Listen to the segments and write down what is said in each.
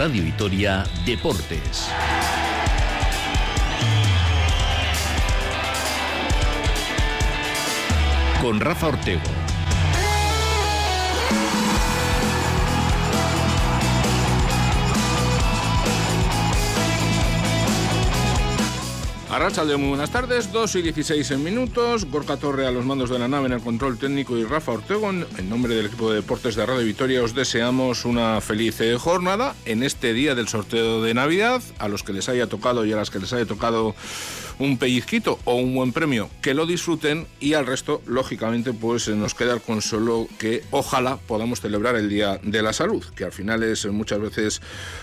Radio Vitoria Deportes. Con Rafa Ortego. Arracha de muy buenas tardes, 2 y 16 en minutos. Gorka Torre a los mandos de la nave en el control técnico y Rafa Ortego. En nombre del equipo de deportes de Radio Vitoria os deseamos una feliz eh, jornada en este día del sorteo de Navidad. A los que les haya tocado y a las que les haya tocado un pellizquito o un buen premio, que lo disfruten y al resto, lógicamente, pues nos queda el consuelo que ojalá podamos celebrar el Día de la Salud, que al final es muchas veces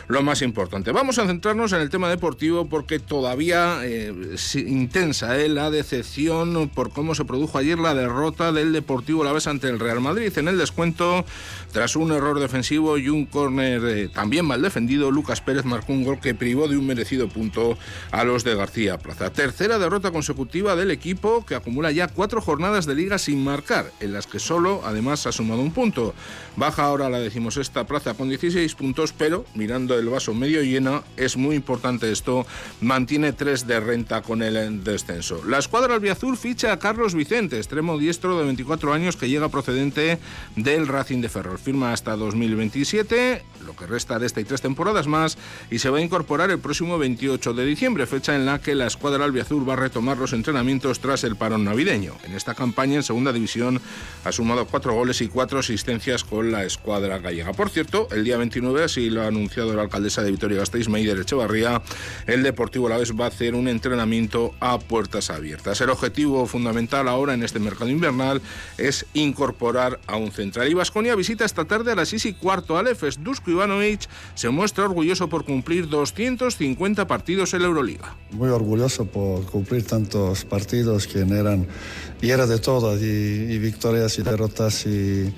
lo más importante. Vamos a centrarnos en el tema deportivo porque todavía eh, es intensa eh, la decepción por cómo se produjo ayer la derrota del Deportivo La Vez ante el Real Madrid en el descuento tras un error defensivo y un córner eh, también mal defendido. Lucas Pérez marcó un gol que privó de un merecido punto a los de García Plaza tercera derrota consecutiva del equipo que acumula ya cuatro jornadas de liga sin marcar, en las que solo además ha sumado un punto. Baja ahora la decimosexta plaza con 16 puntos, pero mirando el vaso medio lleno, es muy importante esto, mantiene tres de renta con el descenso. La escuadra albiazul ficha a Carlos Vicente, extremo diestro de 24 años que llega procedente del Racing de Ferrol. Firma hasta 2027, lo que resta de esta y tres temporadas más, y se va a incorporar el próximo 28 de diciembre, fecha en la que la escuadra albiazul Azul va a retomar los entrenamientos tras el parón navideño. En esta campaña, en segunda división, ha sumado cuatro goles y cuatro asistencias con la escuadra gallega. Por cierto, el día 29, así lo ha anunciado la alcaldesa de Vitoria-Gasteiz, Meider Echevarría, el Deportivo La Vez va a hacer un entrenamiento a puertas abiertas. El objetivo fundamental ahora en este mercado invernal es incorporar a un central. Y Vasconia visita esta tarde a las 6 y cuarto al EFES. Dusko Ivanovic se muestra orgulloso por cumplir 250 partidos en la Euroliga. Muy orgulloso por cumplir tantos partidos que eran, y era de todo, y, victorias y derrotas y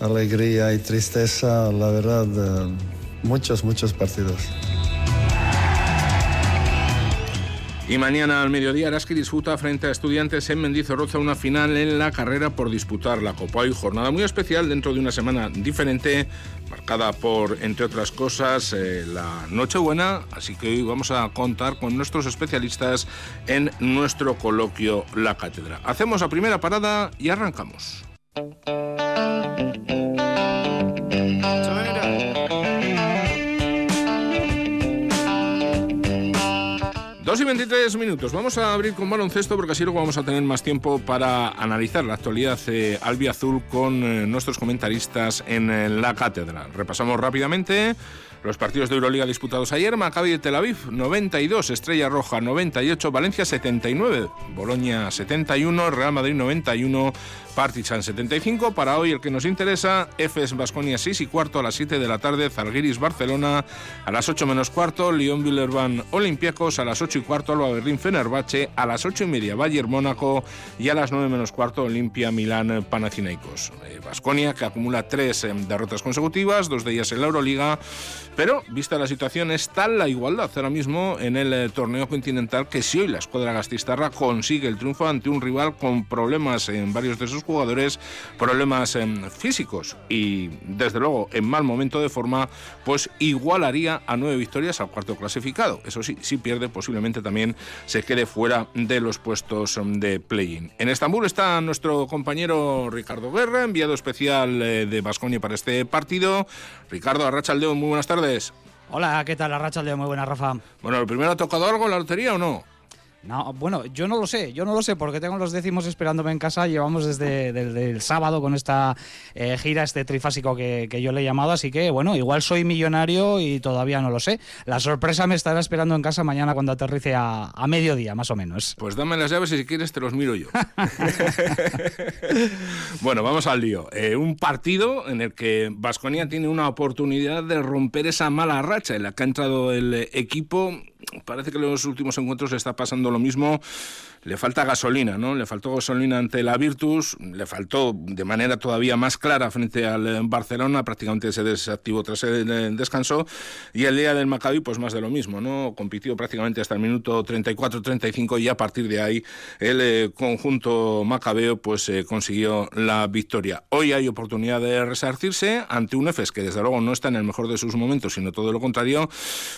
alegría y tristeza, la verdad, eh, muchos, muchos partidos. Y mañana al mediodía Araski disputa frente a estudiantes en Mendizorroza una final en la carrera por disputar la Copa. y jornada muy especial dentro de una semana diferente, marcada por, entre otras cosas, eh, la Nochebuena. Así que hoy vamos a contar con nuestros especialistas en nuestro coloquio La Cátedra. Hacemos la primera parada y arrancamos. 23 minutos. Vamos a abrir con baloncesto porque así luego vamos a tener más tiempo para analizar la actualidad eh, albiazul con eh, nuestros comentaristas en eh, la cátedra. Repasamos rápidamente los partidos de Euroliga disputados ayer. Maccabi de Tel Aviv 92, Estrella Roja 98, Valencia 79, Boloña 71, Real Madrid 91, Partizan 75. Para hoy el que nos interesa, Efes Basconia 6 y cuarto a las 7 de la tarde, Zalgiris Barcelona a las 8 menos cuarto, Lyon Villerban Olympiacos a las 8 y cuarto, Alba Berlín Fenerbahce a las 8 y media, Bayern Mónaco y a las 9 menos cuarto, Olimpia Milán Panathinaikos. Basconia que acumula tres em, derrotas consecutivas, dos de ellas en la Euroliga, pero vista la situación es tal la igualdad ahora mismo en el eh, torneo continental que si hoy la escuadra gastistarra consigue el triunfo ante un rival con problemas en varios de sus jugadores, problemas em, físicos y desde luego en mal momento de forma, pues igualaría a nueve victorias al cuarto clasificado. Eso sí, si pierde posiblemente también se quede fuera de los puestos em, de play-in. En Estambul está nuestro compañero Ricardo Guerra, enviado especial eh, de Basconia para este partido. Ricardo Arrachaldeo, muy buenas tardes. Hola, ¿qué tal Arrachaldeo? Muy buena, Rafa. Bueno, ¿el primero ha tocado algo en la lotería o no? No, bueno, yo no lo sé, yo no lo sé porque tengo los décimos esperándome en casa. Llevamos desde, el sábado con esta eh, gira, este trifásico que, yo le he llamado. Así que, bueno, igual soy millonario y todavía no lo sé. La sorpresa me estará esperando en casa mañana cuando aterrice a, mediodía, más o menos. Pues dame las llaves y si quieres te los miro yo. bueno, vamos al lío. Eh, un partido en el que Vasconia tiene una oportunidad de romper esa mala racha en la que ha entrado el equipo parece que en los últimos encuentros está pasando lo mismo. Le falta gasolina, ¿no? Le faltó gasolina ante la Virtus, le faltó de manera todavía más clara frente al eh, Barcelona, prácticamente se desactivó tras el descanso, y el día del Maccabi, pues más de lo mismo, ¿no? Compitió prácticamente hasta el minuto 34-35 y a partir de ahí el eh, conjunto macabeo pues eh, consiguió la victoria. Hoy hay oportunidad de resarcirse ante un EFES que desde luego no está en el mejor de sus momentos, sino todo lo contrario,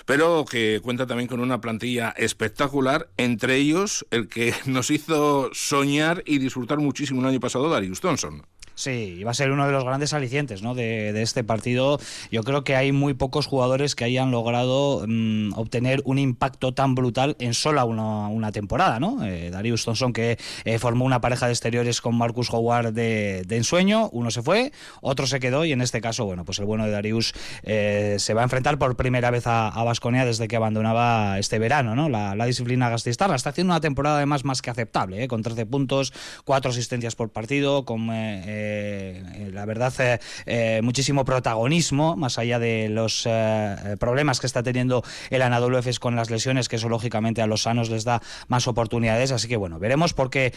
pero que cuenta también con una plantilla espectacular, entre ellos el que nos hizo soñar y disfrutar muchísimo el año pasado Darius Thompson. Sí, va a ser uno de los grandes alicientes ¿no? de, este partido. Yo creo que hay muy pocos jugadores que hayan logrado mm, obtener un impacto tan brutal en sola una, temporada. ¿no? Eh, Darius Thompson, que eh, formó una pareja de exteriores con Marcus Howard de, ensueño, uno se fue, otro se quedó y en este caso, bueno, pues el bueno de Darius eh, se va a enfrentar por primera vez a Vasconia desde que abandonaba este verano ¿no? la, disciplina gastistarra. Está haciendo una temporada además más que aceptable, con 13 puntos, 4 asistencias por partido, con eh, la verdad, eh, eh, muchísimo protagonismo, más allá de los problemas que está teniendo el Anadolu Efes con las lesiones, que eso lógicamente a los sanos les da más oportunidades. Así que bueno, veremos porque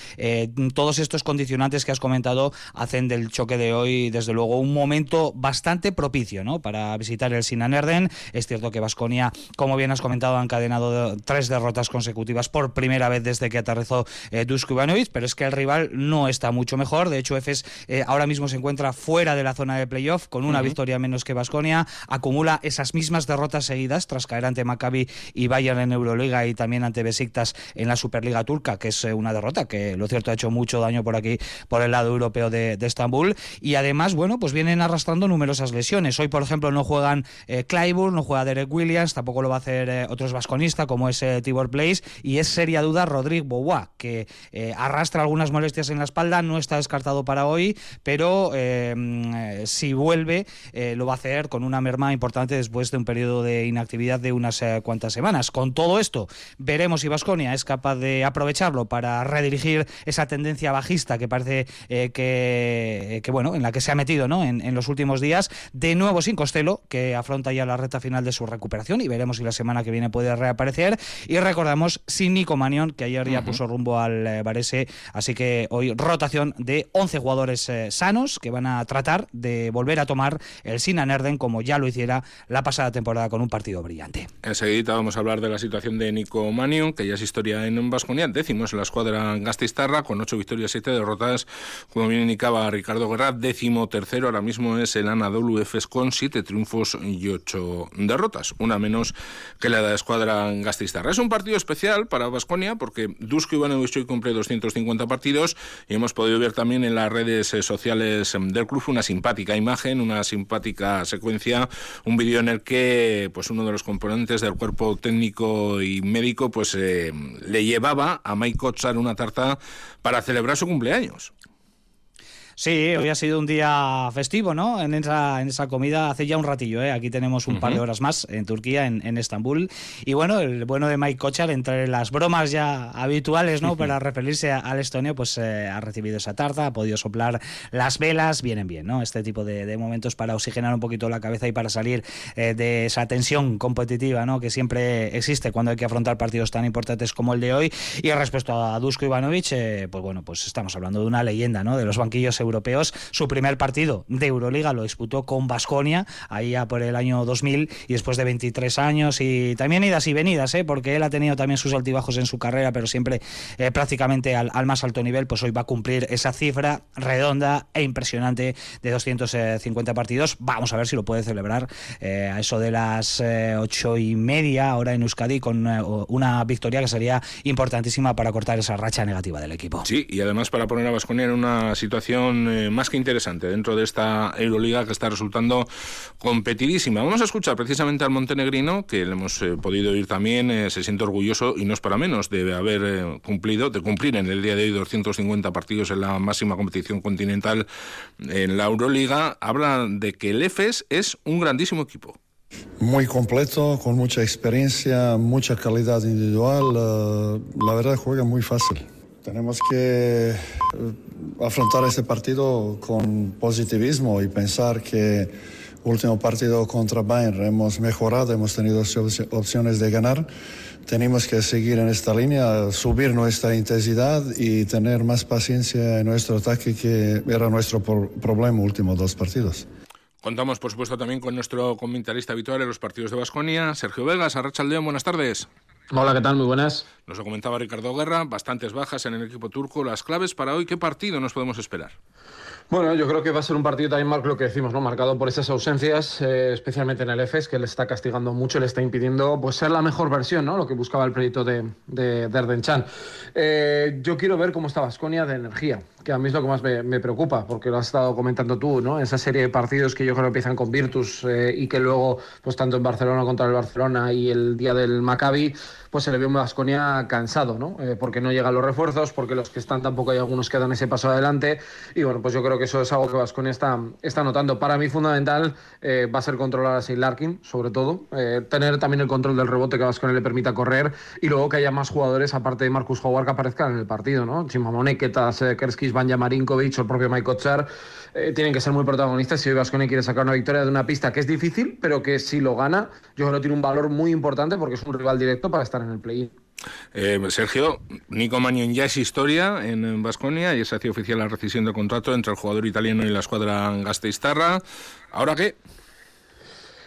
todos estos condicionantes que has comentado hacen del choque de hoy, desde luego, un momento bastante propicio ¿no? para visitar el Sinan Erden. Es cierto que Vasconia, como bien has comentado, ha encadenado tres derrotas consecutivas por primera vez desde que aterrizó Dusko Ivanovic, pero es que el rival no está mucho mejor. De hecho, Efes ahora mismo se encuentra fuera de la zona de playoff con una victoria menos que Basconia, acumula esas mismas derrotas seguidas tras caer ante Maccabi y Bayern en Euroliga y también ante Besiktas en la Superliga turca, que es eh, una derrota que lo cierto ha hecho mucho daño por aquí por el lado europeo de, Estambul. Y además, bueno, pues vienen arrastrando numerosas lesiones. Hoy, por ejemplo, no juegan eh, Clyburn, no juega Derek Williams, tampoco lo va a hacer eh, otros vasconistas como es eh, Tibor Place y es seria duda Rodrigo Boua, que arrastra algunas molestias en la espalda, no está descartado para hoy, pero eh, si vuelve eh, lo va a hacer con una merma importante después de un periodo de inactividad de unas eh, cuantas semanas. Con todo esto, veremos si Vasconia es capaz de aprovecharlo para redirigir esa tendencia bajista que parece que, bueno, en la que se ha metido ¿no? en, los últimos días. De nuevo sin Costello, que afronta ya la recta final de su recuperación y veremos si la semana que viene puede reaparecer. Y recordamos sin Nico Manion, que ayer ya puso rumbo al Varese, así que hoy rotación de 11 jugadores sanos que van a tratar de volver a tomar el Sinan Erden como ya lo hiciera la pasada temporada con un partido brillante. Enseguida vamos a hablar de la situación de Nico Manion, que ya es historia en Vasconia, décimo en la escuadra Gastistarra, con ocho victorias, siete derrotas, como bien indicaba Ricardo Guerra, décimo tercero, ahora mismo es el Anadolu Efes con siete triunfos y ocho derrotas, una menos que la de la escuadra Gastistarra. Es un partido especial para Vasconia porque Dusko Ivanovic hoy cumple 250 partidos y hemos podido ver también en las redes sociales Em, del club una simpática imagen, una simpática secuencia, un vídeo en el que pues uno de los componentes del cuerpo técnico y médico pues eh, le llevaba a Mike Kotsar una tarta para celebrar su cumpleaños. Sí, hoy ha sido un día festivo, ¿no? En esa, en esa comida hace ya un ratillo, ¿eh? Aquí tenemos un par de horas más en Turquía, en, en, Estambul. Y bueno, el bueno de Mike Kochar, entre las bromas ya habituales, ¿no? Para referirse al estonio, pues eh, ha recibido esa tarta, ha podido soplar las velas, vienen bien, ¿no? Este tipo de, de momentos para oxigenar un poquito la cabeza y para salir eh, de esa tensión competitiva, ¿no? Que siempre existe cuando hay que afrontar partidos tan importantes como el de hoy. Y respecto a Dusko Ivanovic, eh, pues bueno, pues estamos hablando de una leyenda, ¿no? De los banquillos europeos. Su primer partido de Euroliga lo disputó con Basconia, ahí ya por el año 2000, y después de 23 años, y también idas y venidas, ¿eh? porque él ha tenido también sus altibajos en su carrera, pero siempre eh, prácticamente al, más alto nivel, pues hoy va a cumplir esa cifra redonda e impresionante de 250 partidos. Vamos a ver si lo puede celebrar eh, a eso de las eh, ocho y media ahora en Euskadi con una victoria que sería importantísima para cortar esa racha negativa del equipo. Sí, y además para poner a Basconia en una situación eh, más que interesante dentro de esta Euroliga que está resultando competidísima. Vamos a escuchar precisamente al montenegrino, que le hemos eh, podido oír también, eh, se siente orgulloso y no es para menos de haber cumplido, de cumplir en el día de hoy 250 partidos en la máxima competición continental en la Euroliga. Habla de que el EFES es un grandísimo equipo. Muy completo, con mucha experiencia, mucha calidad individual. la verdad juega muy fácil. Tenemos que afrontar ese partido con positivismo y pensar que último partido contra Bayern hemos mejorado, hemos tenido opciones de ganar. Tenemos que seguir en esta línea, subir nuestra intensidad y tener más paciencia en nuestro ataque, que era nuestro problema últimos dos partidos. Contamos, por supuesto, también con nuestro comentarista habitual en los partidos de Basconia, Sergio Vegas, León. Buenas tardes. Hola, ¿qué tal? Muy buenas. Nos lo comentaba Ricardo Guerra, bastantes bajas en el equipo turco. Las claves para hoy, ¿qué partido nos podemos esperar? Bueno, yo creo que va a ser un partido también, Marco, lo que decimos, ¿no? Marcado por esas ausencias, eh, especialmente en el EFES, que le está castigando mucho, le está impidiendo pues, ser la mejor versión, ¿no? Lo que buscaba el proyecto de, de, Erdenchan. Eh, yo quiero ver cómo está Vasconia de energía, que a mí es lo que más me, preocupa, porque lo has estado comentando tú, ¿no? Esa serie de partidos que yo creo que empiezan con Virtus eh, y que luego, pues tanto en Barcelona contra el Barcelona y el día del Maccabi, pues se le ve un Vasconia cansado, ¿no? porque no llegan los refuerzos, porque los que están tampoco hay algunos que dan ese paso adelante. Y bueno, pues yo creo que eso es algo que Vasconia está, está notando. Para mí, fundamental eh, va a ser controlar a Saint Larkin, sobre todo. Eh, tener también el control del rebote que Vasconia le permita correr y luego que haya más jugadores, aparte de Marcus Howard, que aparezcan en el partido, ¿no? Chimamone, Ketas, eh, Kerskis, Banja Marinkovic o el propio Mike Kotsar tienen que ser muy protagonistas si hoy Vasconia quiere sacar una victoria de una pista que es difícil, pero que si lo gana, yo creo que tiene un valor muy importante porque es un rival directo para estar en el play-in. Eh, Sergio, Nico Manion ya es historia en Vasconia y se hacía oficial la rescisión de contrato entre el jugador italiano y la escuadra Gasteiztarra. ¿Ahora qué?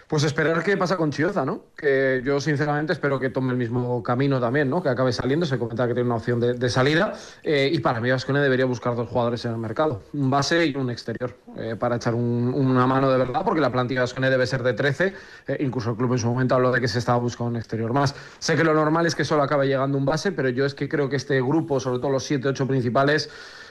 Pues esperar qué pasa con Chioza, ¿no? Que yo sinceramente espero que tome el mismo camino también, ¿no? Que acabe saliendo, se comenta que tiene una opción de, salida eh, y para mí Vasconia debería buscar dos jugadores en el mercado, un base y un exterior, eh, para echar una mano de verdad, porque la plantilla de Vasconia debe ser de 13, eh, incluso el club en su momento habló de que se estaba buscando un exterior más. Sé que lo normal es que solo acabe llegando un base, pero yo es que creo que este grupo, sobre todo los 7, 8 principales,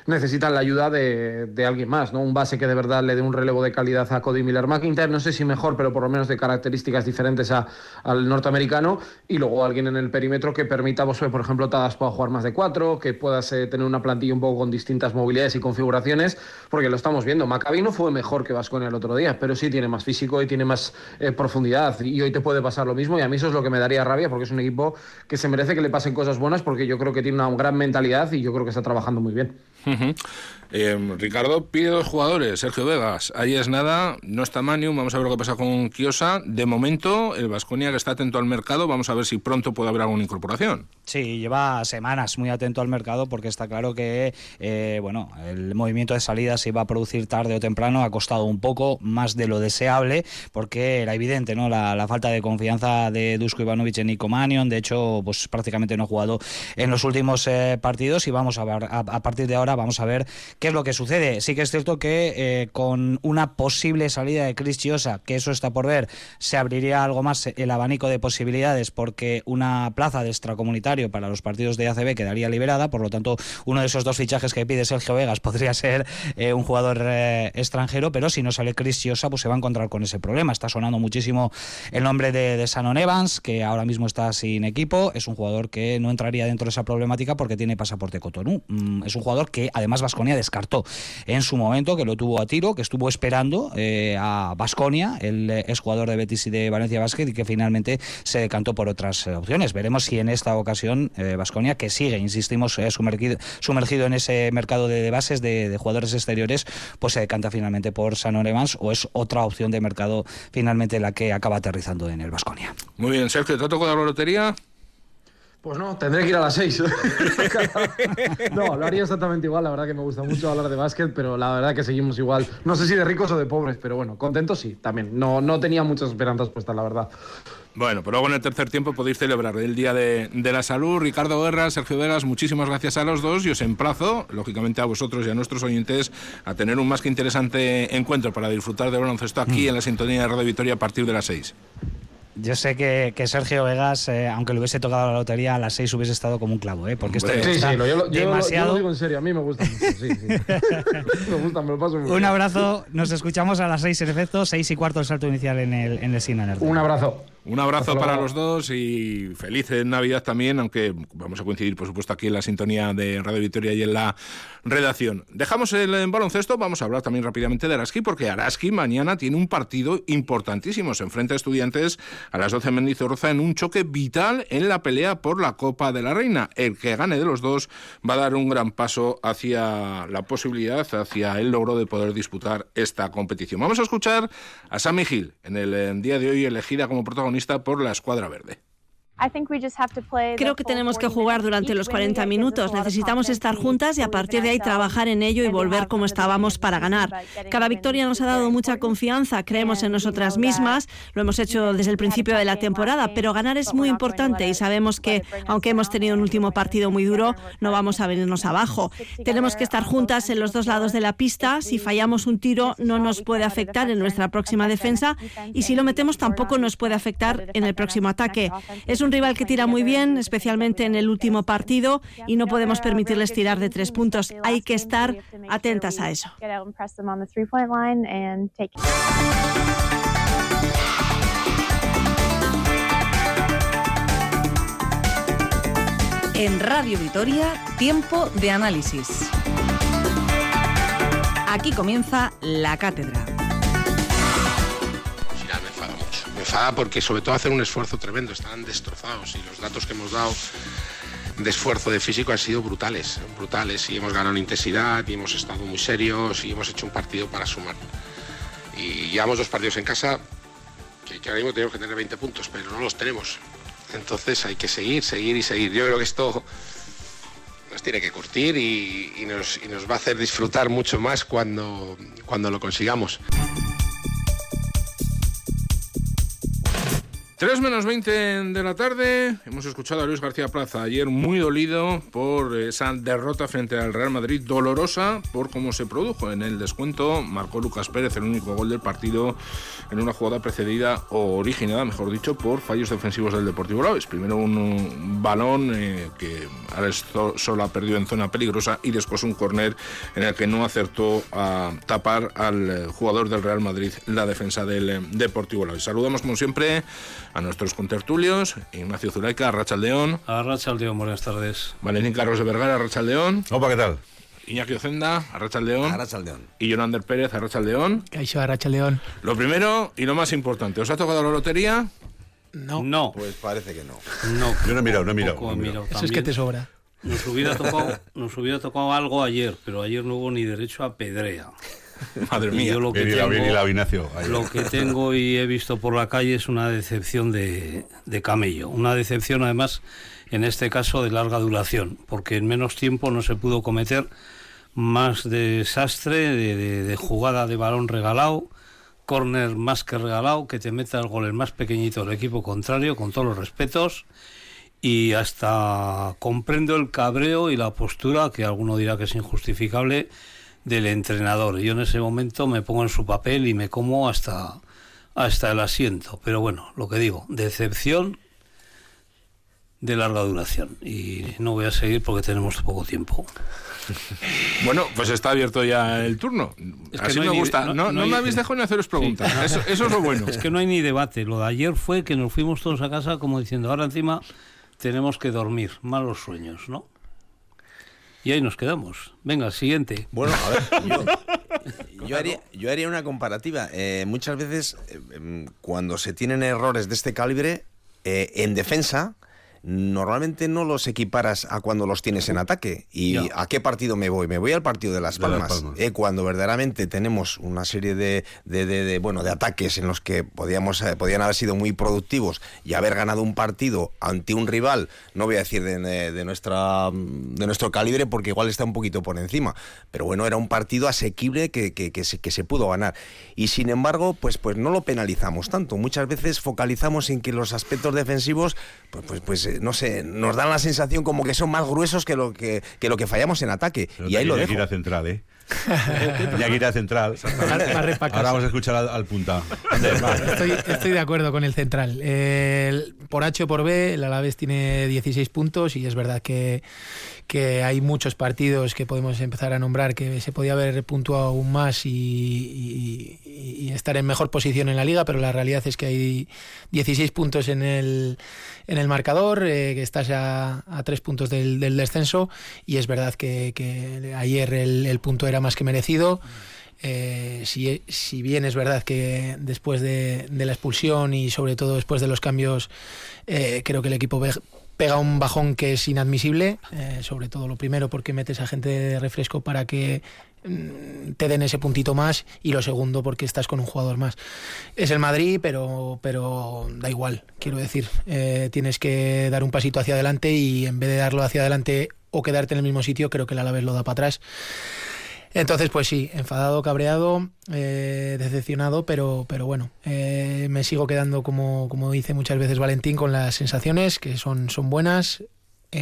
necesitan la ayuda de, alguien más, ¿no? Un base que de verdad le dé un relevo de calidad a Cody Miller McIntyre, no sé si mejor, pero por lo menos de características diferentes a, al norteamericano, y luego alguien en el perímetro que permita, pues, por ejemplo, Tadas pueda jugar más de cuatro, que puedas eh, tener una plantilla un poco con distintas movilidades y configuraciones, porque lo estamos viendo. Maccabi no fue mejor que Vasconia el otro día, pero sí tiene más físico y tiene más eh, profundidad, y hoy te puede pasar lo mismo, y a mí eso es lo que me daría rabia, porque es un equipo que se merece que le pasen cosas buenas, porque yo creo que tiene una gran mentalidad y yo creo que está trabajando muy bien. Mm-hmm. Em, Ricardo pide dos jugadores, Sergio Vegas. Ahí es nada, no está Manium, vamos a ver lo que pasa con Kiosa. De momento, el Vasconia que está atento al mercado, vamos a ver si pronto puede haber alguna incorporación. Sí, lleva semanas muy atento al mercado porque está claro que eh, bueno, el movimiento de salida se iba a producir tarde o temprano, ha costado un poco más de lo deseable porque era evidente ¿no? la, falta de confianza de Dusko Ivanovic en Nico Manion. De hecho, pues prácticamente no ha jugado en los últimos eh, partidos y vamos a ver, a partir de ahora vamos a ver qué es lo que sucede. Sí que es cierto que eh, con una posible salida de Chris Chiosa, que eso está por ver, se abriría algo más el abanico de posibilidades porque una plaza de extracomunitario para los partidos de ACB quedaría liberada, por lo tanto uno de esos dos fichajes que pide Sergio Vegas podría ser eh, un jugador eh, extranjero, pero si no sale Chris Chiosa pues se va a encontrar con ese problema. Está sonando muchísimo el nombre de, de Sanon Evans, que ahora mismo está sin equipo, es un jugador que no entraría dentro de esa problemática porque tiene pasaporte Cotonou. Mm, es un jugador que además Vasconia descartó en su momento, que lo tuvo a tiro, que estuvo esperando eh, a Vasconia, el exjugador de Betis y de Valencia Basket, y que finalmente se decantó por otras eh, opciones. Veremos si en esta ocasión Vasconia, eh, que sigue, insistimos, sumergido, sumergido en ese mercado de, bases de, jugadores exteriores, pues se decanta finalmente por San Evans o es otra opción de mercado finalmente la que acaba aterrizando en el Vasconia. Muy bien, Sergio, ¿te ha tocado la lotería? Pues no, tendré que ir a las seis. no, lo haría exactamente igual. La verdad que me gusta mucho hablar de básquet, pero la verdad que seguimos igual. No sé si de ricos o de pobres, pero bueno, contentos sí, también. No, no tenía muchas esperanzas puestas, la verdad. Bueno, pero luego en el tercer tiempo podéis celebrar el Día de, la Salud. Ricardo Guerra, Sergio Vegas, muchísimas gracias a los dos y os emplazo, lógicamente a vosotros y a nuestros oyentes, a tener un más que interesante encuentro para disfrutar de baloncesto aquí mm. en la sintonía de Radio Victoria a partir de las seis. Yo sé que, Sergio Vegas, eh, aunque le hubiese tocado la lotería a las seis, hubiese estado como un clavo, ¿eh? Porque esto sí, sí, yo, demasiado. lo digo en serio, a mí me gusta mucho. Sí, sí. me gusta, me lo paso muy Un abrazo, nos escuchamos a las seis en efecto, seis y cuarto el salto inicial en el, en el Un abrazo. Un abrazo para los dos y feliz Navidad también, aunque vamos a coincidir, por supuesto, aquí en la sintonía de Radio Victoria y en la redacción. Dejamos el baloncesto, vamos a hablar también rápidamente de Araski, porque Araski mañana tiene un partido importantísimo. Se enfrenta a estudiantes a las 12 en Mendizorroza en un choque vital en la pelea por la Copa de la Reina. El que gane de los dos va a dar un gran paso hacia la posibilidad, hacia el logro de poder disputar esta competición. Vamos a escuchar a Sammy Hill en el día de hoy elegida como protagonista por la Escuadra Verde. Creo que tenemos que jugar durante los 40 minutos. Necesitamos estar juntas y a partir de ahí trabajar en ello y volver como estábamos para ganar. Cada victoria nos ha dado mucha confianza, creemos en nosotras mismas, lo hemos hecho desde el principio de la temporada, pero ganar es muy importante y sabemos que, aunque hemos tenido un último partido muy duro, no vamos a venirnos abajo. Tenemos que estar juntas en los dos lados de la pista. Si fallamos un tiro, no nos puede afectar en nuestra próxima defensa y si lo metemos, tampoco nos puede afectar en el próximo ataque. Es un rival que tira muy bien, especialmente en el último partido, y no podemos permitirles tirar de tres puntos. Hay que estar atentas a eso. En Radio Vitoria, tiempo de análisis. Aquí comienza la cátedra. Porque sobre todo hacen un esfuerzo tremendo, están destrozados y los datos que hemos dado de esfuerzo de físico han sido brutales, brutales y hemos ganado en intensidad y hemos estado muy serios y hemos hecho un partido para sumar. Y llevamos dos partidos en casa que, ahora mismo tenemos que tener 20 puntos, pero no los tenemos. Entonces hay que seguir, seguir y seguir. Yo creo que esto nos tiene que curtir y, nos, y nos va a hacer disfrutar mucho más cuando, cuando lo consigamos. 3 menos 20 de la tarde, hemos escuchado a Luis García Plaza ayer muy dolido por esa derrota frente al Real Madrid, dolorosa por cómo se produjo en el descuento. Marcó Lucas Pérez el único gol del partido en una jugada precedida o originada, mejor dicho, por fallos defensivos del Deportivo Laves. Primero un, balón eh, que Alex Sola perdió en zona peligrosa y después un córner en el que no acertó a tapar al jugador del Real Madrid la defensa del eh, Deportivo Laves. Saludamos como siempre a nuestros contertulios, Ignacio Zulaika, Arrachaldeón. Arrachaldeón, buenas tardes. Valentín Carlos de Vergara, Arrachaldeón. Opa, ¿qué tal? Iñaki Ocenda, Arrachaldeón. Arrachaldeón. Y Yonander Pérez, Arrachaldeón. Caixo, Arrachaldeón. Lo primero y lo más importante, ¿os ha tocado la lotería? No. No. Pues parece que no. No. Yo no he mirado, no he mirado. Eso es que te sobra. Nos hubiera, tocado, nos hubiera tocado algo ayer, pero ayer no hubo ni derecho a pedrea. Madre mía. Yo lo que, tengo, lo que tengo y he visto por la calle es una decepción de, camello. Una decepción además, en este caso, de larga duración, porque en menos tiempo no se pudo cometer más desastre de, jugada de balón regalado, córner más que regalado, que te meta el gol el más pequeñito del equipo contrario, con todos los respetos. Y hasta comprendo el cabreo y la postura, que alguno dirá que es injustificable, del entrenador. Yo en ese momento me pongo en su papel y me como hasta, hasta el asiento. Pero bueno, lo que digo, decepción de larga duración. Y no voy a seguir porque tenemos poco tiempo. Bueno, pues está abierto ya el turno. Es que Así no me gusta. No, me habéis dejado ni haceros preguntas. Eso, eso, es lo bueno. Es que no hay ni debate. Lo de ayer fue que nos fuimos todos a casa como diciendo, ahora encima tenemos que dormir. Malos sueños, ¿no? Y ahí nos quedamos. Venga, siguiente. Bueno, a ver, yo, haría, una comparativa. Eh, muchas veces, eh, em, cuando se tienen errores de este calibre, eh, en defensa, normalmente no los equiparas a cuando los tienes en ataque. ¿Y a qué partido me voy? Me voy al partido de Las Palmas. Eh, cuando verdaderamente tenemos una serie de, de, bueno, de ataques en los que podíamos, eh, podían haber sido muy productivos y haber ganado un partido ante un rival, no voy a decir de, nuestra, de nuestro calibre porque igual está un poquito por encima, pero bueno, era un partido asequible que, que, se, que se pudo ganar. Y sin embargo, pues, pues no lo penalizamos tanto. Muchas veces focalizamos en que los aspectos defensivos, pues, pues, pues no sé, nos dan la sensación como que son más gruesos que lo que, lo que fallamos en ataque. y ahí lo dejo. central, ¿eh? Iñaki irá central. Ahora vamos a escuchar al, punta. Estoy, de acuerdo con el central. por H o por B, el Alavés tiene 16 puntos y es verdad que, que hay muchos partidos que podemos empezar a nombrar que se podía haber puntuado aún más y, estar en mejor posición en la liga, pero la realidad es que hay 16 puntos en el, en el marcador, eh, que estás a, a tres puntos del, descenso y es verdad que, ayer el, punto era más que merecido. Eh, si, si, bien es verdad que después de, la expulsión y sobre todo después de los cambios, eh, creo que el equipo pega un bajón que es inadmisible, sobre todo lo primero porque metes a gente de refresco para que Mm, te den ese puntito más y lo segundo porque estás con un jugador más. Es el Madrid, pero, pero da igual, quiero decir, eh, tienes que dar un pasito hacia adelante y en vez de darlo hacia adelante o quedarte en el mismo sitio, creo que el Alavés lo da para atrás. Entonces, pues sí, enfadado, cabreado, eh, decepcionado, pero, pero bueno, eh, me sigo quedando, como, como dice muchas veces Valentín, con las sensaciones que son, son buenas.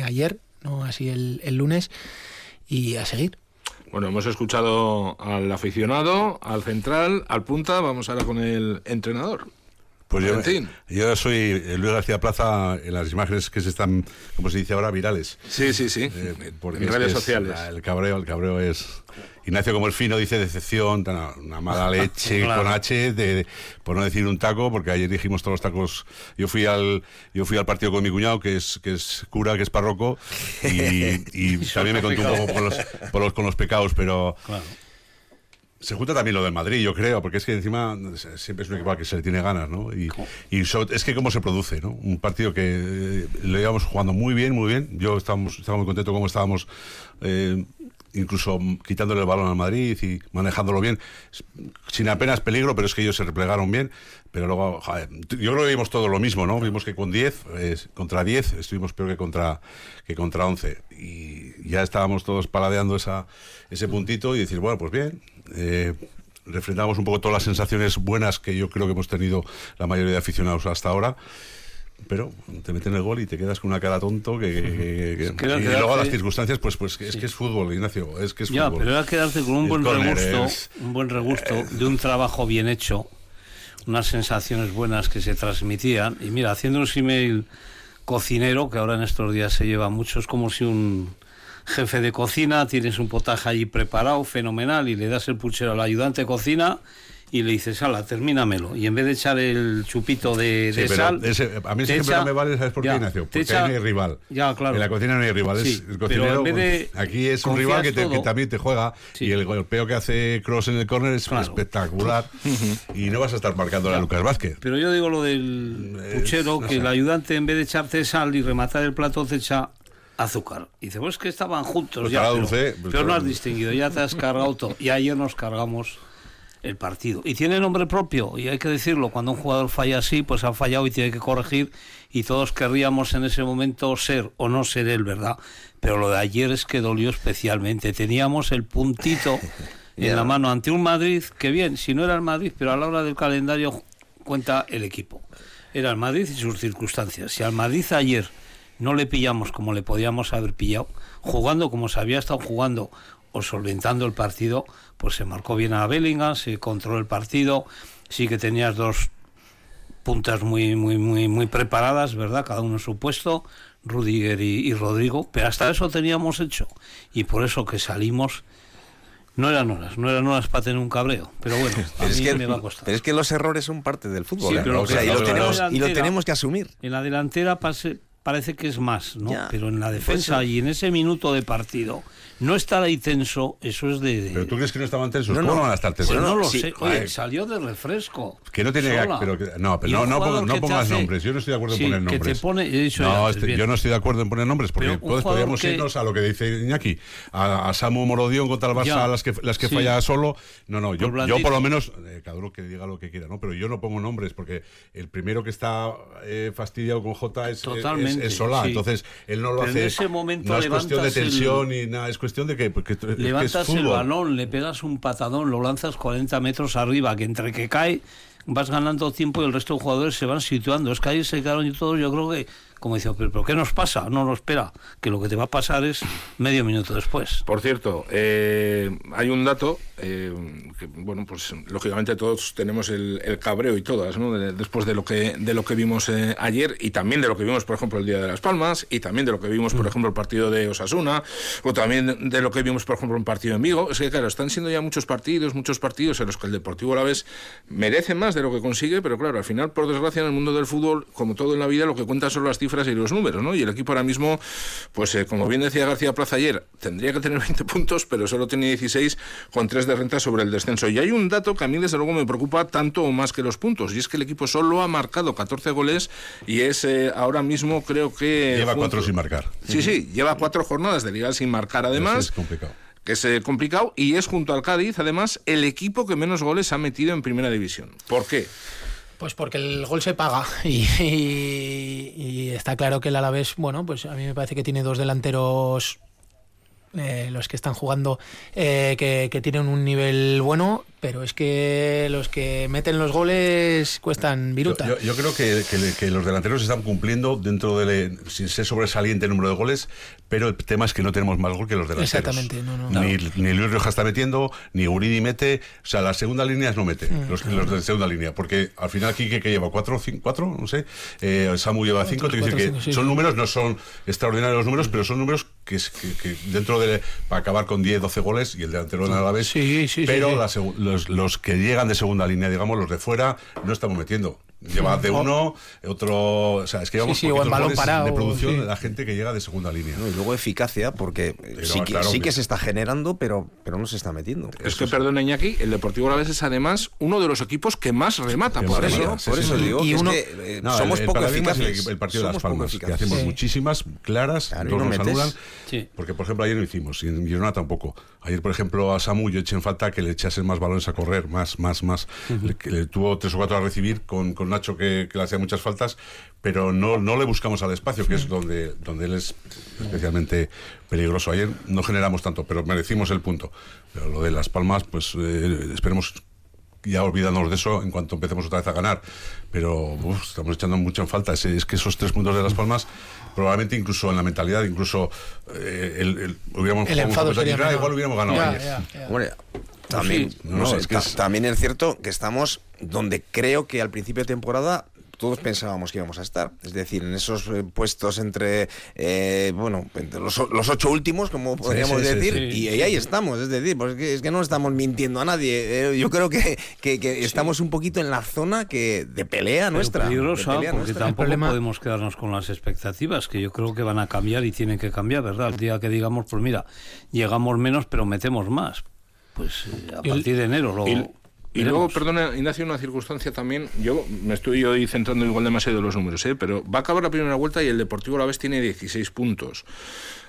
ayer, no así el, el lunes, y a seguir. Bueno, hemos escuchado al aficionado, al central, al punta, vamos ahora con el entrenador. Pues yo, yo, soy Luis García Plaza en las imágenes que se están, como se dice ahora, virales. Sí, sí, sí. Eh, en redes sociales. el cabreo, el cabreo es Ignacio como el fino dice decepción, una mala leche con H, de, por no decir un taco, porque ayer dijimos todos los tacos. Yo fui al yo fui al partido con mi cuñado, que es que es cura, que es párroco, y, también me contó un poco por los, por los, con los pecados, pero Se junta también lo del Madrid, yo creo, porque es que encima siempre es un equipo al que se le tiene ganas, ¿no? Y, y es que cómo se produce, ¿no? Un partido que eh, lo íbamos jugando muy bien, muy bien. Yo estábamos, estaba muy contento como estábamos eh, incluso quitándole el balón al Madrid y manejándolo bien, sin apenas peligro, pero es que ellos se replegaron bien. Pero luego, yo creo que vimos todo lo mismo, ¿no? Vimos que con 10, contra 10, estuvimos peor que contra, que contra 11. Y ya estábamos todos paladeando esa, ese puntito y decir, bueno, pues bien. Eh, refrendamos un poco todas las sensaciones buenas que yo creo que hemos tenido la mayoría de aficionados hasta ahora pero te meten el gol y te quedas con una cara tonto que, y luego las circunstancias pues pues es que es fútbol Ignacio es que es ya, fútbol. pero era quedarte con un buen regusto un buen regusto de un trabajo bien hecho unas sensaciones buenas que se transmitían. Y mira haciendo un email cocinero que ahora en estos días se lleva mucho es como si un jefe de cocina tienes un potaje allí preparado fenomenal y le das el puchero al ayudante de cocina y le dices, ala, termínamelo. Y en vez de echar el chupito de, sal. a mí siempre no me vale, ¿sabes por qué, Ignacio? Porque no hay rival. Ya, claro. En la cocina no hay rival. el cocinero, aquí es un rival que, también te juega. Y el golpeo que hace Cross en el córner es espectacular. y no vas a estar marcando a Lucas Vázquez. Pero yo digo lo del puchero, que el ayudante en vez de echarte sal y rematar el plato, te echa azúcar. Y dice, pues que estaban juntos pues ya. Pero, pues pero no has distinguido, ya te has cargado todo. Y ayer nos cargamos el partido. Y tiene nombre propio, y hay que decirlo, cuando un jugador falla así, pues ha fallado y tiene que corregir, y todos querríamos en ese momento ser o no ser él, ¿verdad? Pero lo de ayer es que dolió especialmente. Teníamos el puntito en la mano ante un Madrid, que bien, si no era el Madrid, pero a la hora del calendario cuenta el equipo. Era el Madrid y sus circunstancias. Si al Madrid ayer no le pillamos como le podíamos haber pillado, jugando como se había estado jugando o solventando el partido, pues se marcó bien a Bellingham, se controló el partido, sí que tenías dos puntas muy, muy, muy, muy preparadas, ¿verdad? Cada uno en su puesto, Rudiger y, Rodrigo, pero hasta eso teníamos hecho. Y por eso que salimos, no eran horas, no eran horas para tener un cabreo, pero bueno, a mí me va a costar. Pero es que los errores son parte del fútbol, ¿eh? y, lo tenemos, y, lo tenemos, que asumir. En la delantera parece que es más, ¿no? pero en la defensa y en ese minuto de partido no estar ahí tenso, eso es de. ¿Pero tú crees que no estaban tensos? ¿Cómo no van a estar tensos? Pues no lo sé. Oye, salió de refresco. Que no tiene. Pero no, pero no, no, pongas nombres. Yo no estoy de acuerdo en poner nombres. Que te pone, no, este, yo no estoy de acuerdo en poner nombres porque podríamos irnos a lo que dice Iñaki. A, a Samu Morodión contra el Barça, las que, las que falla solo. No, no, yo, yo por lo menos. Eh, cada uno que diga lo que quiera, ¿no? Pero yo no pongo nombres porque el primero que está eh, fastidiado con J es, es, Solá. Entonces él no lo hace. no es cuestión de tensión ni nada, es cuestión de que Levantas el balón, le pegas un patadón, lo lanzas 40 metros arriba, que entre que cae vas ganando tiempo y el resto de jugadores se van situando. Es que ahí se quedaron todos, yo creo que como dice, pero, ¿qué nos pasa? No nos espera, que lo que te va a pasar es medio minuto después. Por cierto, eh, hay un dato eh, que, bueno, pues lógicamente todos tenemos el, cabreo y todas, ¿no? después de lo que de lo que vimos eh, ayer y también de lo que vimos, por ejemplo, el Día de las Palmas y también de lo que vimos, por mm. ejemplo, el partido de Osasuna o también de lo que vimos, por ejemplo, un partido en Vigo. Es que, claro, están siendo ya muchos partidos, muchos partidos en los que el Deportivo la vez merece más de lo que consigue, pero claro, al final, por desgracia, en el mundo del fútbol, como todo en la vida, lo que cuenta son las cifras y los números, ¿no? Y el equipo ahora mismo, pues eh, como bien decía García Plaza ayer, tendría que tener 20 puntos, pero solo tiene 16 con 3 de renta sobre el descenso. Y hay un dato que a mí, desde luego, me preocupa tanto o más que los puntos, y es que el equipo solo ha marcado 14 goles y es eh, ahora mismo, creo que... Lleva 4 sin marcar. Sí, sí, lleva 4 jornadas de liga sin marcar además. es complicado que es eh, complicado y es junto al Cádiz, además, el equipo que menos goles ha metido en primera división. ¿Por qué? Pues porque el gol se paga y, está claro que el Alavés, bueno, pues a mí me parece que tiene dos delanteros eh, los que están jugando eh, que, que, tienen un nivel bueno pero es que los que meten los goles cuestan viruta. Yo, creo que, los delanteros están cumpliendo dentro de, sin ser sobresaliente el número de goles, pero el tema es que no tenemos más gol que los delanteros. Exactamente, no, no. Ni, Luis Rioja está metiendo, ni Uridi mete, o sea, las segunda líneas no mete, mm. los, los, de segunda línea, porque al final aquí que, lleva cuatro, cinco, cuatro, no sé, eh, Samu lleva cinco, te decir que son números, no son extraordinarios los números, pero son números que, que, dentro de, para acabar con 10, 12 goles y el delantero de la vez, sí, sí, pero la, los, que llegan de segunda línea, digamos, los de fuera, no estamos metiendo. Lleva de uno, otro. O sea, es que llevamos sí, balón parado, de producción de la gente que llega de segunda línea. y luego eficacia, porque sí, que, sí que, se está generando, pero, pero no se está metiendo. Es que, perdona, Iñaki, el Deportivo Alavés es además uno de los equipos que más remata. por, eso, por eso digo y uno, que eh, somos poco eficaces. El, partido de las Palmas, que hacemos muchísimas, claras, no nos anulan. Porque, por ejemplo, ayer no hicimos, y en Girona tampoco. Ayer, por ejemplo, a Samu yo eché en falta que le echasen más balones a correr, más, más, más. que le, tuvo tres o cuatro a recibir con, con Nacho que, le hacía muchas faltas, pero no, no le buscamos al espacio, que es donde, donde él es especialmente peligroso. Ayer no generamos tanto, pero merecimos el punto. Pero lo de Las Palmas, pues eh, esperemos ya olvidándonos de eso en cuanto empecemos otra vez a ganar. Pero estamos echando mucho en falta. Es, es, que esos tres puntos de Las Palmas, probablemente incluso en la mentalidad, incluso eh, el, el, hubiéramos el enfado sería igual hubiéramos ganado. También, es también es cierto que estamos donde creo que al principio de temporada todos pensábamos que íbamos a estar. Es decir, en esos eh, puestos entre, eh, bueno, los, ocho últimos, como podríamos decir, Y, ahí estamos. Es decir, pues es que no estamos mintiendo a nadie. Eh, yo creo que, que, estamos un poquito en la zona que de pelea nuestra. Peligrosa, porque tampoco podemos quedarnos con las expectativas, que yo creo que van a cambiar y tienen que cambiar, ¿verdad? El día que digamos, pues mira, llegamos menos, pero metemos más. Pues a partir de enero lo... Y luego, perdona, Ignacio, una circunstancia también, yo me estoy hoy centrando igual demasiado en los números, ¿eh? pero va a acabar la primera vuelta y el Deportivo a la vez tiene 16 puntos.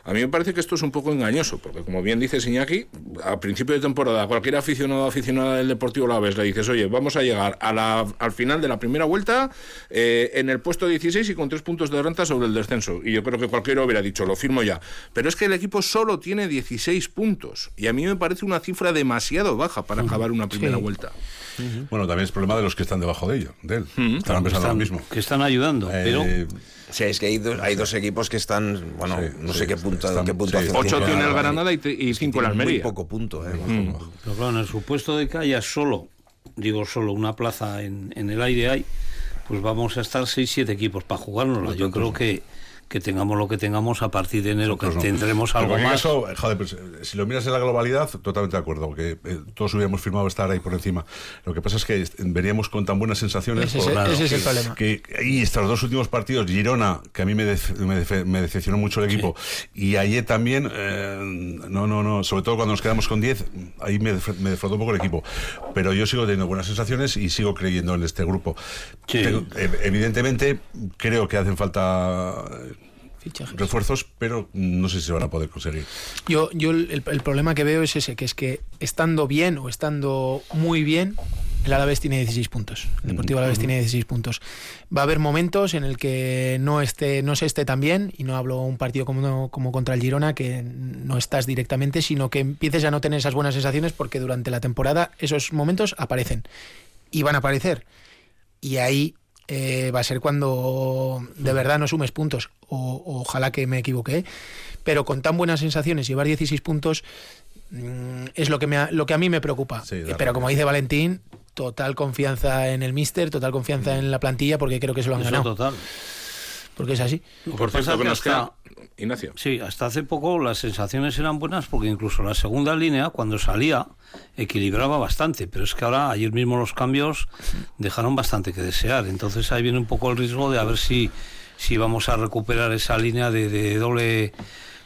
A mí me parece que esto es un poco engañoso, porque como bien dice Iñaki, a principio de temporada, cualquier aficionado o aficionada del Deportivo la vez le dices, oye, vamos a llegar a la, al final de la primera vuelta eh, en el puesto 16 y con tres puntos de renta sobre el descenso. Y yo creo que cualquiera hubiera dicho, lo firmo ya. Pero es que el equipo solo tiene 16 puntos. Y a mí me parece una cifra demasiado baja para acabar una primera vuelta. Bueno, también es problema de los que están debajo de ello, de él. Están pensando lo mismo. Que están ayudando, eh, pero... Sí, es que hay dos, hay dos equipos que están, bueno, no sé qué punto, qué punto Ocho tiene el Granada y, cinco el Almería. Muy poco punto, ¿eh? Pero claro, en el supuesto de que haya solo, digo solo, una plaza en, en el aire hay, pues vamos a estar seis, siete equipos para jugárnosla. Yo creo que que tengamos lo que tengamos a partir de enero, que tendremos algo más. joder, pues, si lo miras en la globalidad, totalmente de acuerdo, que eh, todos hubiéramos firmado estar ahí por encima. Lo que pasa es que veníamos con tan buenas sensaciones. Ese, ese es el problema. Que, y estos dos últimos partidos, Girona, que a mí me, me, decepcionó mucho el equipo, y ayer también, eh, no, no, no, sobre todo cuando nos quedamos con 10, ahí me, me defraudó un poco el equipo. Pero yo sigo teniendo buenas sensaciones y sigo creyendo en este grupo. evidentemente, creo que hacen falta refuerzos, pero no sé si se van a poder conseguir. Yo, yo el, problema que veo es ese, que es que estando bien o estando muy bien, el Alavés tiene 16 puntos. El Deportivo Alavés tiene 16 puntos. Va a haber momentos en el que no esté, no se esté tan bien, y no hablo un partido como, como contra el Girona, que no estás directamente, sino que empieces a no tener esas buenas sensaciones porque durante la temporada esos momentos aparecen. Y van a aparecer. Y ahí eh, va a ser cuando de verdad no sumes puntos. O, ojalá que me equivoque. Pero con tan buenas sensaciones, llevar 16 puntos mm, es lo que, me, lo que a mí me preocupa. pero como dice Valentín, total confianza en el míster, total confianza en la plantilla, porque creo que se lo han Eso ganado. total. Porque es así. Por cierto, que nos queda... Ignacio. Sí, hasta hace poco las sensaciones eran buenas porque incluso la segunda línea, cuando salía, equilibraba bastante. Pero es que ahora, ayer mismo los cambios dejaron bastante que desear. Entonces ahí viene un poco el riesgo de a ver si, si vamos a recuperar esa línea de, de doble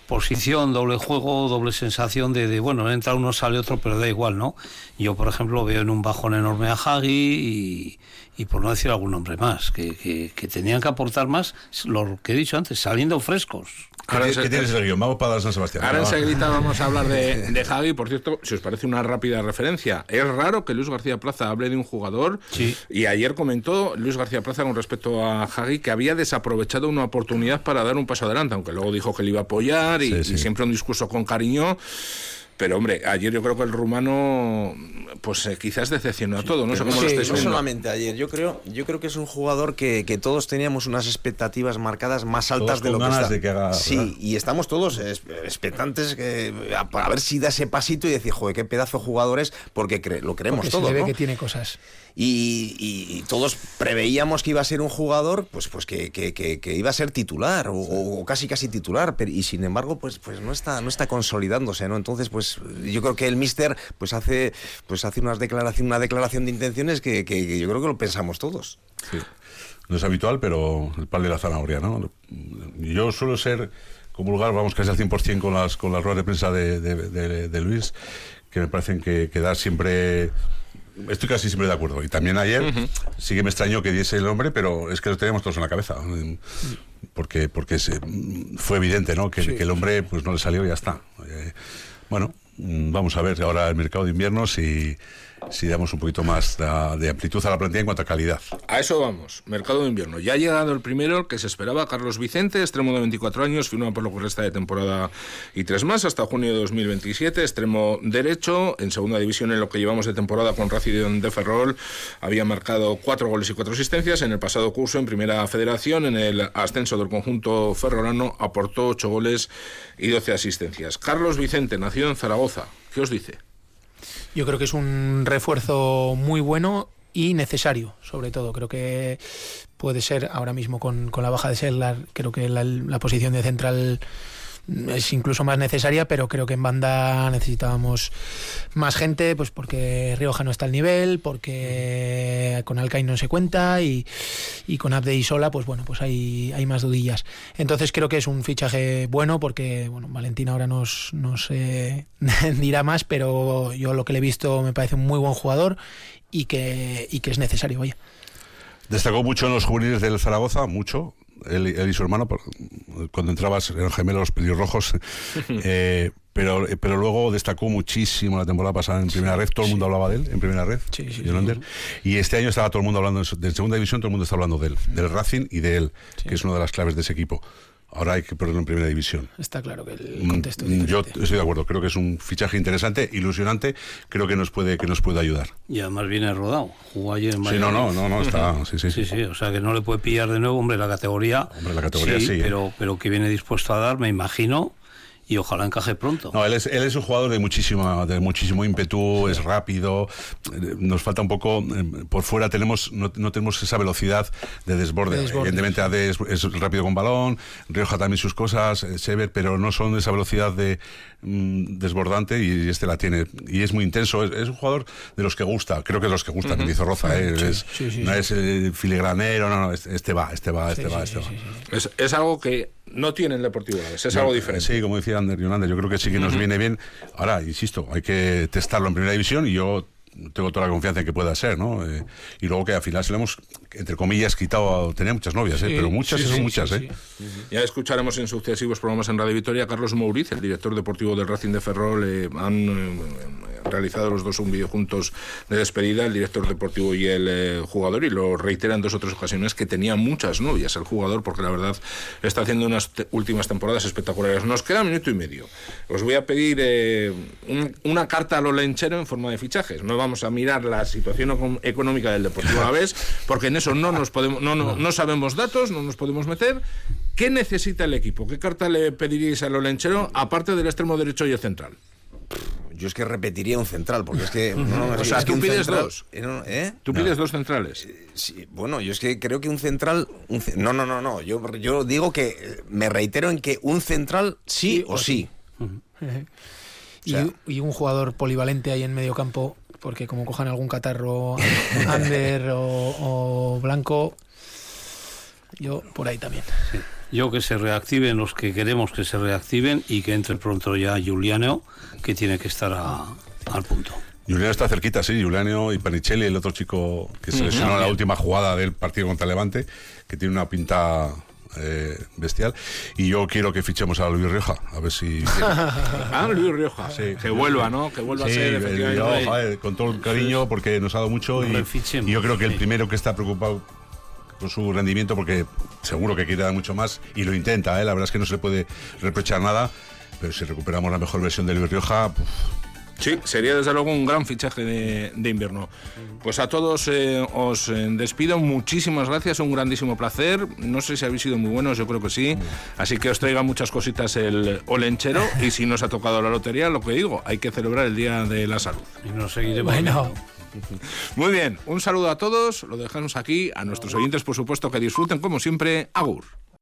posición, doble juego, doble sensación de, bueno, entra uno, sale otro, pero da igual, ¿no? Yo, por ejemplo, veo en un bajón enorme a Hagi y, y por no decir algún nombre más, que, que, que, tenían que aportar más, lo que he dicho antes, saliendo frescos. Ahora ¿Qué, ¿qué tienes el guion? Vamos para San Sebastián. Ahora enseguida vamos a hablar de, de Javi. Por cierto, si os parece una rápida referencia, es raro que Luis García Plaza hable de un jugador. Sí. Y ayer comentó Luis García Plaza con respecto a Javi que había desaprovechado una oportunidad para dar un paso adelante, aunque luego dijo que le iba a apoyar y, sí, sí. y siempre un discurso con cariño. Pero hombre, ayer yo creo que el rumano pues eh, quizás decepcionó a todo, no sé cómo sí, lo estáis no viendo. solamente ayer, yo creo, yo creo que es un jugador que, que todos teníamos unas expectativas marcadas más altas todos de lo con que ganas está. de que haga, sí, ¿verdad? y estamos todos expectantes que, a, a, ver si da ese pasito y decir, joder, qué pedazo de jugadores, porque cre lo creemos porque todos. Se le ve ¿no? que tiene cosas. Y, todos preveíamos que iba a ser un jugador pues pues que, que, que, que iba a ser titular o, o, casi casi titular pero, y sin embargo pues pues no está no está consolidándose no entonces pues yo creo que el míster pues hace pues hace unas declaración una declaración de intenciones que, yo creo que lo pensamos todos. Sí. no es habitual pero el pan de la zanahoria no yo suelo ser comulgar vamos casi al 100% con las con las ruedas de prensa de, de, de, de Luis que me parecen que, que da siempre Estoy casi siempre de acuerdo. Y también ayer uh -huh. sí que me extrañó que diese el nombre, pero es que lo teníamos todos en la cabeza. Porque, porque se, fue evidente ¿no? que, sí. que, el hombre pues no le salió y ya está. Eh, bueno, vamos a ver ahora el mercado de invierno si, si damos un poquito más de, amplitud a la plantilla en cuanto a calidad. A eso vamos, mercado de invierno. Ya ha llegado el primero que se esperaba, Carlos Vicente, extremo de 24 años, firma por lo que resta de temporada y tres más hasta junio de 2027, extremo derecho, en segunda división en lo que llevamos de temporada con Racing de Ferrol, había marcado cuatro goles y cuatro asistencias, en el pasado curso en primera federación, en el ascenso del conjunto ferrolano, aportó ocho goles y 12 asistencias. Carlos Vicente, nacido en Zaragoza, ¿qué os dice? Yo creo que es un refuerzo muy bueno y necesario, sobre todo. Creo que puede ser ahora mismo con, con la baja de Sellar, creo que la, posición de central es incluso más necesaria, pero creo que en banda necesitábamos más gente, pues porque Rioja no está al nivel, porque con Alcain no se cuenta y, y con Abde y Sola, pues bueno, pues hay, hay más dudillas. Entonces creo que es un fichaje bueno porque, bueno, Valentín ahora nos, nos eh, dirá más, pero yo lo que le he visto me parece un muy buen jugador y que, y que es necesario, vaya. Destacó mucho en los juveniles del Zaragoza, mucho, él, él, y su hermano, cuando entrabas eran gemelos pelirrojos, eh, pero, pero luego destacó muchísimo la temporada pasada en primera red, todo el mundo hablaba de él en primera red, sí, sí, y este año estaba todo el mundo hablando de, segunda división, todo el mundo está hablando de él, del Racing y de él, que es una de las claves de ese equipo. Ahora hay que ponerlo en primera división. Está claro que el contexto es Yo estoy de acuerdo, creo que es un fichaje interesante, ilusionante, creo que nos puede, que nos puede ayudar. Y además viene rodado, jugó ayer en Sí, no, no, no, no, está, sí, sí. Sí, sí, o sea que no le puede pillar de nuevo, hombre, la categoría. Hombre, la categoría sí, sí pero, ¿eh? pero que viene dispuesto a dar, me imagino, y ojalá encaje pronto. No, él es, él es un jugador de muchísima, de muchísimo ímpetu, es rápido, nos falta un poco, por fuera tenemos, no, no tenemos esa velocidad de desborde. De desborde. Evidentemente Ade es, es, rápido con balón, Rioja también sus cosas, Sever, pero no son de esa velocidad de mm, desbordante y este la tiene. Y es muy intenso, es, es, un jugador de los que gusta, creo que de los que gusta, uh -huh. que hizo Roza, ¿eh? sí, es, sí, sí, no es eh, filigranero, no, no, este, este va, este va, este va, este va. Es, es algo que no tiene el Deportivo Alavés, es no, algo diferente. Sí, como decía Ander Yonander, yo creo que sí que nos viene bien. Ahora, insisto, hay que testarlo en primera división y yo tengo toda la confianza en que pueda ser, ¿no? Eh, y luego que al final se le hemos, entre comillas, quitado, tenía muchas novias, ¿eh? Sí, pero muchas sí, son sí, muchas, sí, ¿eh? Ya escucharemos en sucesivos programas en Radio Victoria a Carlos Mouriz, el director deportivo del Racing de Ferrol, eh, han realizado los dos un vídeo juntos de despedida, el director deportivo y el eh, jugador, y lo reitera en dos o tres ocasiones que tenía muchas novias el jugador, porque la verdad está haciendo unas te últimas temporadas espectaculares. Nos queda un minuto y medio. Os voy a pedir eh, un, una carta a lo lenchero en forma de fichajes. No vamos a mirar la situación económica del Deportivo Alavés, porque no eso no nos podemos, no, no, no sabemos datos, no nos podemos meter. ¿Qué necesita el equipo? ¿Qué carta le pediríais al Olenchero, aparte del extremo derecho y el central? Yo es que repetiría un central, porque es que. o sea, tú pides dos. ¿eh? Tú pides dos centrales. Eh, sí, bueno, yo es que creo que un central. no, no, no, no. Yo, yo digo que. Eh, me reitero en que un central sí, o sí. Y, un jugador polivalente ahí en medio campo, porque como cojan algún catarro, Ander o, Blanco, yo por ahí también. Yo que se reactiven los que queremos que se reactiven y que entre pronto ya Giuliano, que tiene que estar al punto. Giuliano está cerquita, sí, Giuliano y Panicelli, el otro chico que se lesionó en la última jugada del partido contra Levante, que tiene una pinta eh, bestial. Y yo quiero que fichemos a Luis Rioja, a ver si. ah, Luis Rioja. Sí. Que vuelva, ¿no? Que vuelva a ser efectivamente. con todo el cariño, porque nos ha dado mucho. Y, y, yo creo que el primero que está preocupado con su rendimiento porque seguro que quiere dar mucho más y lo intenta, ¿eh? la verdad es que no se le puede reprochar nada, pero si recuperamos la mejor versión de Luis Rioja... Sí, sería desde luego un gran fichaje de, invierno. Pues a todos eh, os eh, despido, muchísimas gracias, un grandísimo placer. No sé si habéis sido muy buenos, yo creo que sí. Así que os traiga muchas cositas el olenchero y si nos ha tocado la lotería, lo que digo, hay que celebrar el Día de la Salud. Y nos seguiremos. Bueno. Muy bien, un saludo a todos, lo dejamos aquí, a nuestros oyentes por supuesto que disfruten como siempre, Agur.